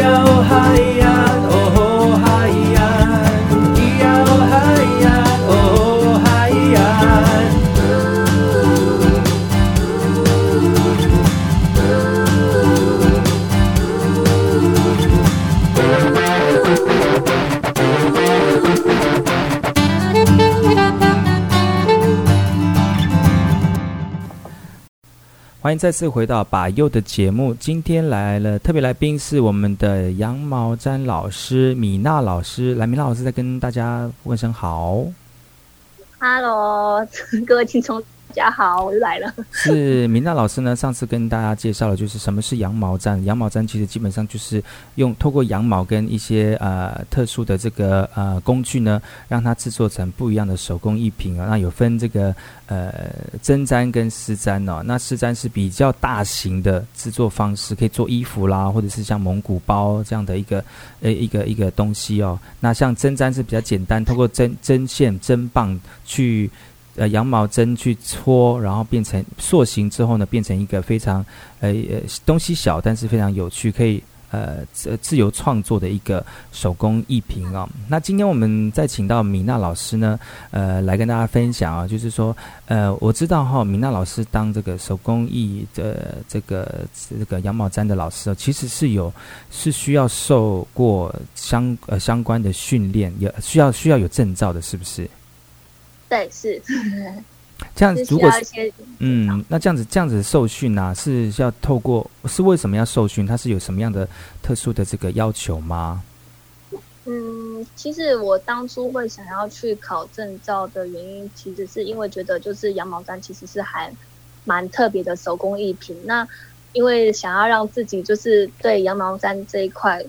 要好。欢迎再次回到把右的节目。今天来了特别来宾是我们的羊毛毡老师米娜老师，来，米娜老师再跟大家问声好。Hello，各位听众。大家好，我又来了。是明娜老师呢，上次跟大家介绍了，就是什么是羊毛毡。羊毛毡其实基本上就是用透过羊毛跟一些呃特殊的这个呃工具呢，让它制作成不一样的手工艺品啊。那有分这个呃针毡跟丝毡哦。那丝毡是比较大型的制作方式，可以做衣服啦，或者是像蒙古包这样的一个呃一个一个东西哦。那像针毡是比较简单，透过针针线针棒去。呃，羊毛针去搓，然后变成塑形之后呢，变成一个非常呃呃东西小，但是非常有趣，可以呃自自由创作的一个手工艺品哦。那今天我们再请到米娜老师呢，呃，来跟大家分享啊，就是说，呃，我知道哈、米娜老师当这个手工艺的这个这个羊毛毡的老师，其实是有是需要受过相呃相关的训练，有需要需要有证照的，是不是？对，是 这样。如果是嗯，那这样子这样子受训呢、啊，是要透过是为什么要受训？它是有什么样的特殊的这个要求吗？嗯，其实我当初会想要去考证照的原因，其实是因为觉得就是羊毛毡其实是还蛮特别的手工艺品。那因为想要让自己就是对羊毛毡这一块。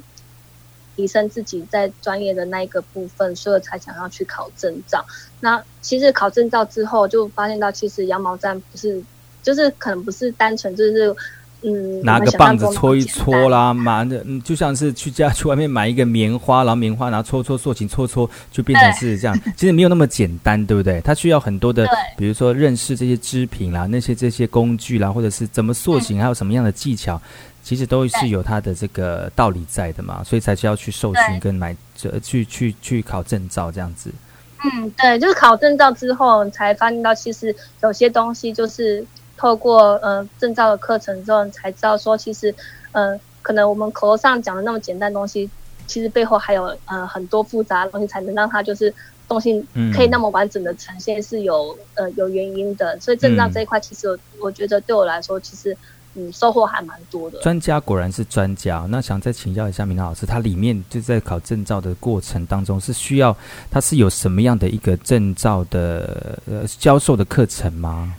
提升自己在专业的那一个部分，所以才想要去考证照。那其实考证照之后，就发现到其实羊毛毡不是，就是可能不是单纯就是嗯，拿个棒子搓一搓啦，嘛的，嗯，就像是去家去外面买一个棉花，然后棉花然后搓搓塑形搓搓，就变成是这样。其实没有那么简单，对不对？它需要很多的，比如说认识这些织品啦，那些这些工具啦，或者是怎么塑形，还有什么样的技巧。其实都是有它的这个道理在的嘛，所以才需要去受训跟买这去去去考证照这样子。嗯，对，就是考证照之后才发现到，其实有些东西就是透过呃证照的课程之后才知道说，其实呃可能我们口头上讲的那么简单的东西，其实背后还有呃很多复杂的东西，才能让它就是东西可以那么完整的呈现，是有呃有原因的。所以证照这一块，其实我我觉得对我来说，其实。嗯，收获还蛮多的。专家果然是专家。那想再请教一下明娜老师，他里面就在考证照的过程当中，是需要他是有什么样的一个证照的呃教授的课程吗？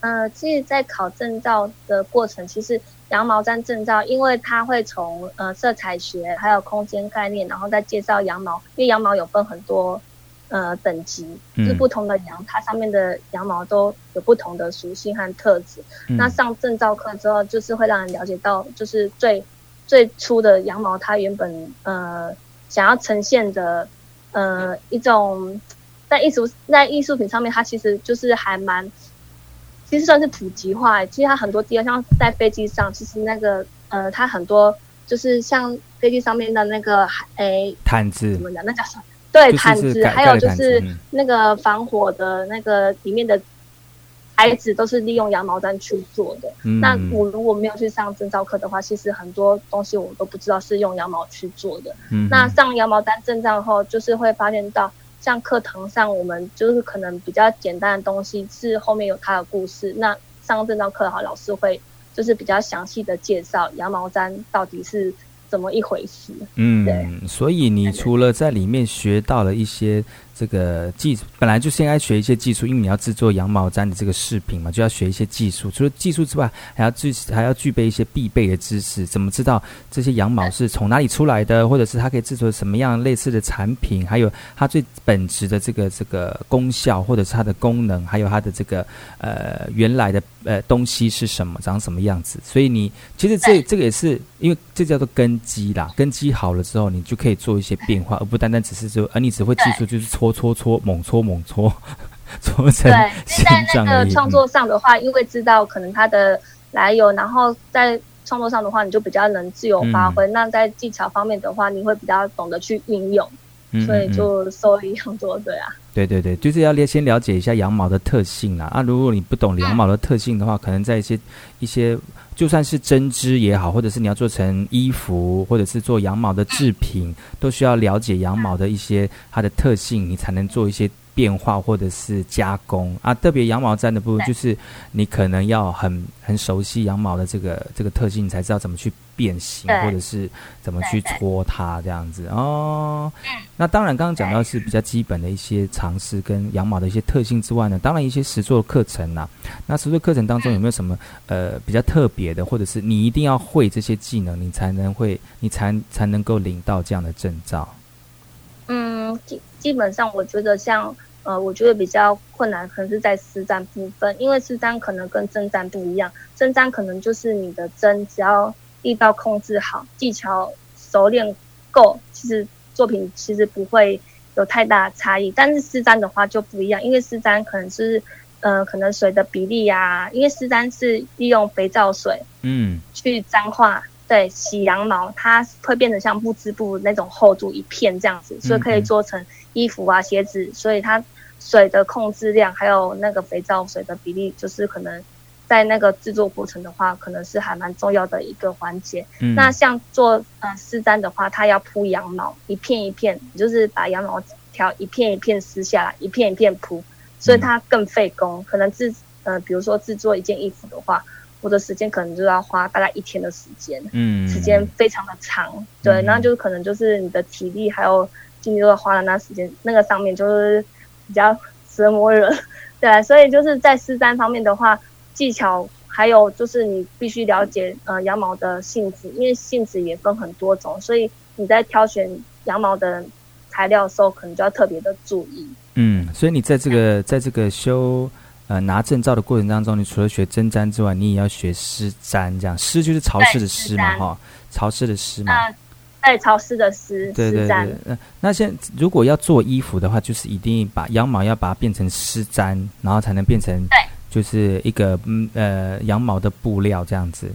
呃，其实，在考证照的过程，其实羊毛毡证照，因为它会从呃色彩学，还有空间概念，然后再介绍羊毛，因为羊毛有分很多。呃，等级就是不同的羊，它上面的羊毛都有不同的属性和特质。嗯、那上证照课之后，就是会让人了解到，就是最最初的羊毛，它原本呃想要呈现的呃一种在艺术在艺术品上面，它其实就是还蛮，其实算是普及化。其实它很多地方，像在飞机上，其实那个呃，它很多就是像飞机上面的那个诶毯子，怎么讲？那叫什么？对，毯子，还有就是那个防火的那个里面的材质都是利用羊毛毡去做的。嗯、那我如果没有去上证照课的话，其实很多东西我都不知道是用羊毛去做的。嗯、那上羊毛毡证照后，就是会发现到，像课堂上我们就是可能比较简单的东西，是后面有它的故事。那上证照课的话，老师会就是比较详细的介绍羊毛毡到底是。怎么一回事？嗯，对，所以你除了在里面学到了一些。这个技本来就是应该学一些技术，因为你要制作羊毛毡的这个饰品嘛，就要学一些技术。除了技术之外，还要具还要具备一些必备的知识。怎么知道这些羊毛是从哪里出来的，或者是它可以制作什么样类似的产品？还有它最本质的这个这个功效，或者是它的功能，还有它的这个呃原来的呃东西是什么，长什么样子？所以你其实这这个也是因为这叫做根基啦，根基好了之后，你就可以做一些变化，而不单单只是说，而你只会技术就是搓。搓搓猛搓猛搓，搓成对。在那个创作上的话，嗯、因为知道可能它的来由，然后在创作上的话，你就比较能自由发挥。嗯、那在技巧方面的话，你会比较懂得去运用，嗯嗯嗯，所以就收益很多，对啊。对对对，就是要先了解一下羊毛的特性啦。啊，如果你不懂羊毛的特性的话，可能在一些一些，就算是针织也好，或者是你要做成衣服，或者是做羊毛的制品，都需要了解羊毛的一些它的特性，你才能做一些。变化或者是加工啊，特别羊毛毡的部分，就是你可能要很很熟悉羊毛的这个这个特性，你才知道怎么去变形，或者是怎么去搓它这样子哦。那当然，刚刚讲到是比较基本的一些常识跟羊毛的一些特性之外呢，当然一些实作课程呐。那实作课程当中有没有什么呃比较特别的，或者是你一定要会这些技能，你才能会，你才才能够领到这样的证照？嗯，基基本上我觉得像呃，我觉得比较困难可能是在实战部分，因为实战可能跟针簪不一样，针簪可能就是你的针只要力道控制好，技巧熟练够，其实作品其实不会有太大的差异。但是丝簪的话就不一样，因为丝簪可能是呃可能水的比例呀、啊，因为丝簪是利用肥皂水嗯去沾化。对，洗羊毛，它会变得像布织布那种厚度一片这样子，所以可以做成衣服啊、鞋子。所以它水的控制量，还有那个肥皂水的比例，就是可能在那个制作过程的话，可能是还蛮重要的一个环节。嗯、那像做呃丝毡的话，它要铺羊毛，一片一片，就是把羊毛条一片一片撕下来，一片一片铺，所以它更费工。可能制呃，比如说制作一件衣服的话。我的时间可能就要花大概一天的时间，嗯，时间非常的长，嗯、对，那就可能就是你的体力还有精力都要花在那时间那个上面，就是比较折磨人，对，所以就是在丝毡方面的话，技巧还有就是你必须了解呃羊毛的性质，因为性质也分很多种，所以你在挑选羊毛的材料的时候，可能就要特别的注意。嗯，所以你在这个在这个修。呃，拿证照的过程当中，你除了学针毡之外，你也要学湿毡，这样湿就是潮湿的湿嘛，哈，潮湿的湿嘛。呃，对，潮湿的湿。对对对。呃，那现如果要做衣服的话，就是一定把羊毛要把它变成湿毡，然后才能变成，对，就是一个嗯呃羊毛的布料这样子。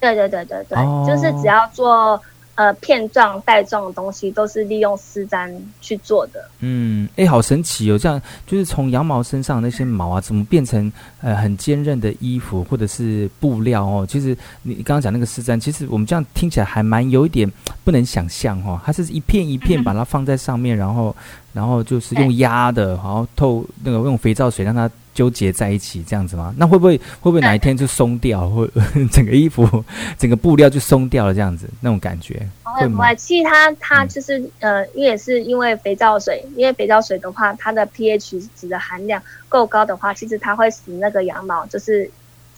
对对对对对，哦，就是只要做。呃，片状、带状的东西都是利用丝毡去做的。嗯，哎，好神奇哦！这样就是从羊毛身上那些毛啊，怎么变成呃很坚韧的衣服或者是布料哦？其实你刚刚讲那个丝毡，其实我们这样听起来还蛮有一点不能想象哦。它是一片一片把它放在上面，嗯、然后然后就是用压的，然后透那个用肥皂水让它。纠结在一起这样子吗？那会不会会不会哪一天就松掉，或 整个衣服整个布料就松掉了这样子那种感觉？会不会？其实它它就是、嗯、呃，因为也是因为肥皂水，因为肥皂水的话，它的 pH 值的含量够高的话，其实它会使那个羊毛就是。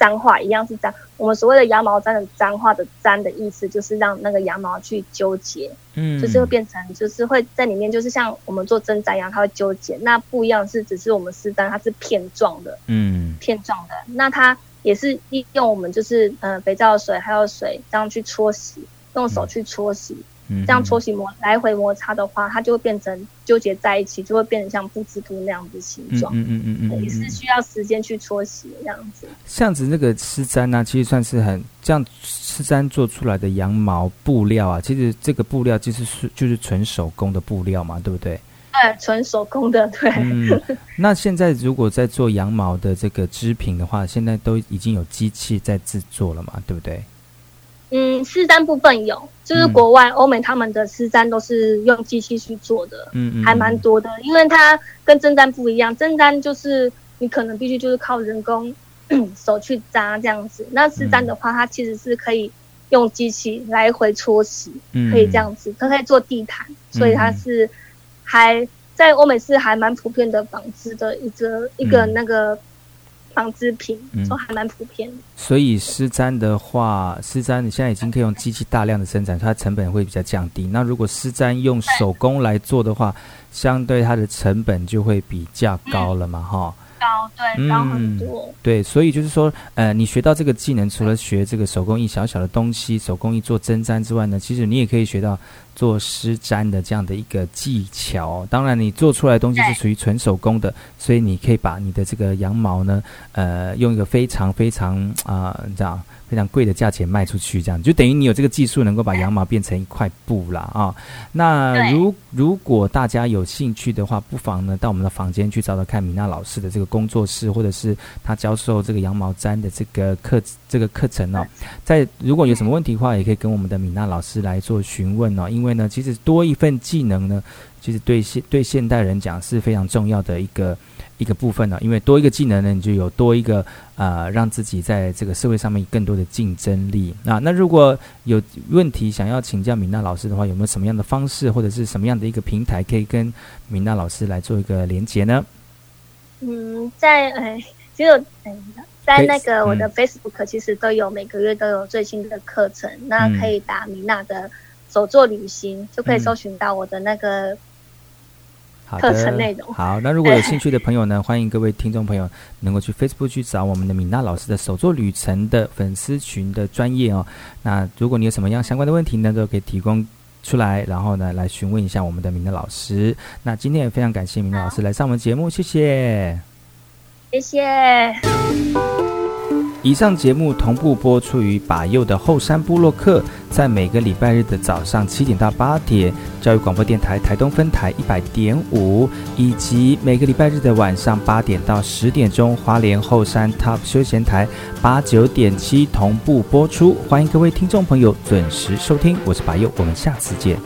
鰪化一样是脏，我们所谓的羊毛毡的脏话的鰪的意思，就是让那个羊毛去纠结，嗯，就是会变成，就是会在里面，就是像我们做针毡一样，它会纠结。那不一样是，只是我们丝簪它是片状的，嗯，片状的，那它也是利用我们就是呃肥皂水还有水这样去搓洗，用手去搓洗。嗯这样搓洗摩来回摩擦的话，它就会变成纠结在一起，就会变成像布织布那样子形状。嗯嗯嗯嗯，也是需要时间去搓洗的这样子。这样子那个丝毡呢，其实算是很这样丝毡做出来的羊毛布料啊，其实这个布料就是是就是纯手工的布料嘛，对不对？对，纯手工的，对。嗯，那现在如果在做羊毛的这个织品的话，现在都已经有机器在制作了嘛，对不对？嗯，丝簪部分有，就是国外欧美他们的丝簪都是用机器去做的，嗯嗯，还蛮多的，因为它跟针簪不一样，针簪就是你可能必须就是靠人工 手去扎这样子，那丝簪的话，它其实是可以用机器来回搓洗，可以这样子，它可以做地毯，所以它是还在欧美是还蛮普遍的纺织的一个一个那个。纺织品都还蛮普遍所以丝簪的话，丝簪你现在已经可以用机器大量的生产，它成本会比较降低。那如果丝簪用手工来做的话，相对它的成本就会比较高了嘛，哈，嗯。高对，高很多，嗯。对，所以就是说，呃，你学到这个技能，除了学这个手工艺小小的东西，手工艺做针毡之外呢，其实你也可以学到做丝簪的这样的一个技巧。当然，你做出来的东西是属于纯手工的，所以你可以把你的这个羊毛呢，呃，用一个非常非常啊，这样。非常贵的价钱卖出去，这样就等于你有这个技术，能够把羊毛变成一块布了啊。那如如果大家有兴趣的话，不妨呢到我们的房间去找找看米娜老师的这个工作室，或者是他教授这个羊毛毡的这个课这个课程哦。在如果有什么问题的话，也可以跟我们的米娜老师来做询问哦。因为呢，其实多一份技能呢，其实对现对现代人讲是非常重要的一个。一个部分呢，因为多一个技能呢，你就有多一个呃，让自己在这个社会上面更多的竞争力。那那如果有问题想要请教米娜老师的话，有没有什么样的方式或者是什么样的一个平台可以跟米娜老师来做一个连接呢？嗯，在哎，只有在那个我的 Facebook 其实都有每个月都有最新的课程，嗯、那可以打米娜的手作旅行，就可以搜寻到我的那个。课程内容好，那如果有兴趣的朋友呢，欢迎各位听众朋友能够去 Facebook 去找我们的米娜老师的手作旅程的粉丝群的专业哦。那如果你有什么样相关的问题呢，都可以提供出来，然后呢来询问一下我们的米娜老师。那今天也非常感谢米娜老师来上我们节目，谢谢，谢谢。以上节目同步播出于把右的后山部落客，在每个礼拜日的早上七点到八点，教育广播电台台东分台一百点五，以及每个礼拜日的晚上八点到十点钟，花莲后山 Top 休闲台八九点七同步播出。欢迎各位听众朋友准时收听，我是把右，我们下次见。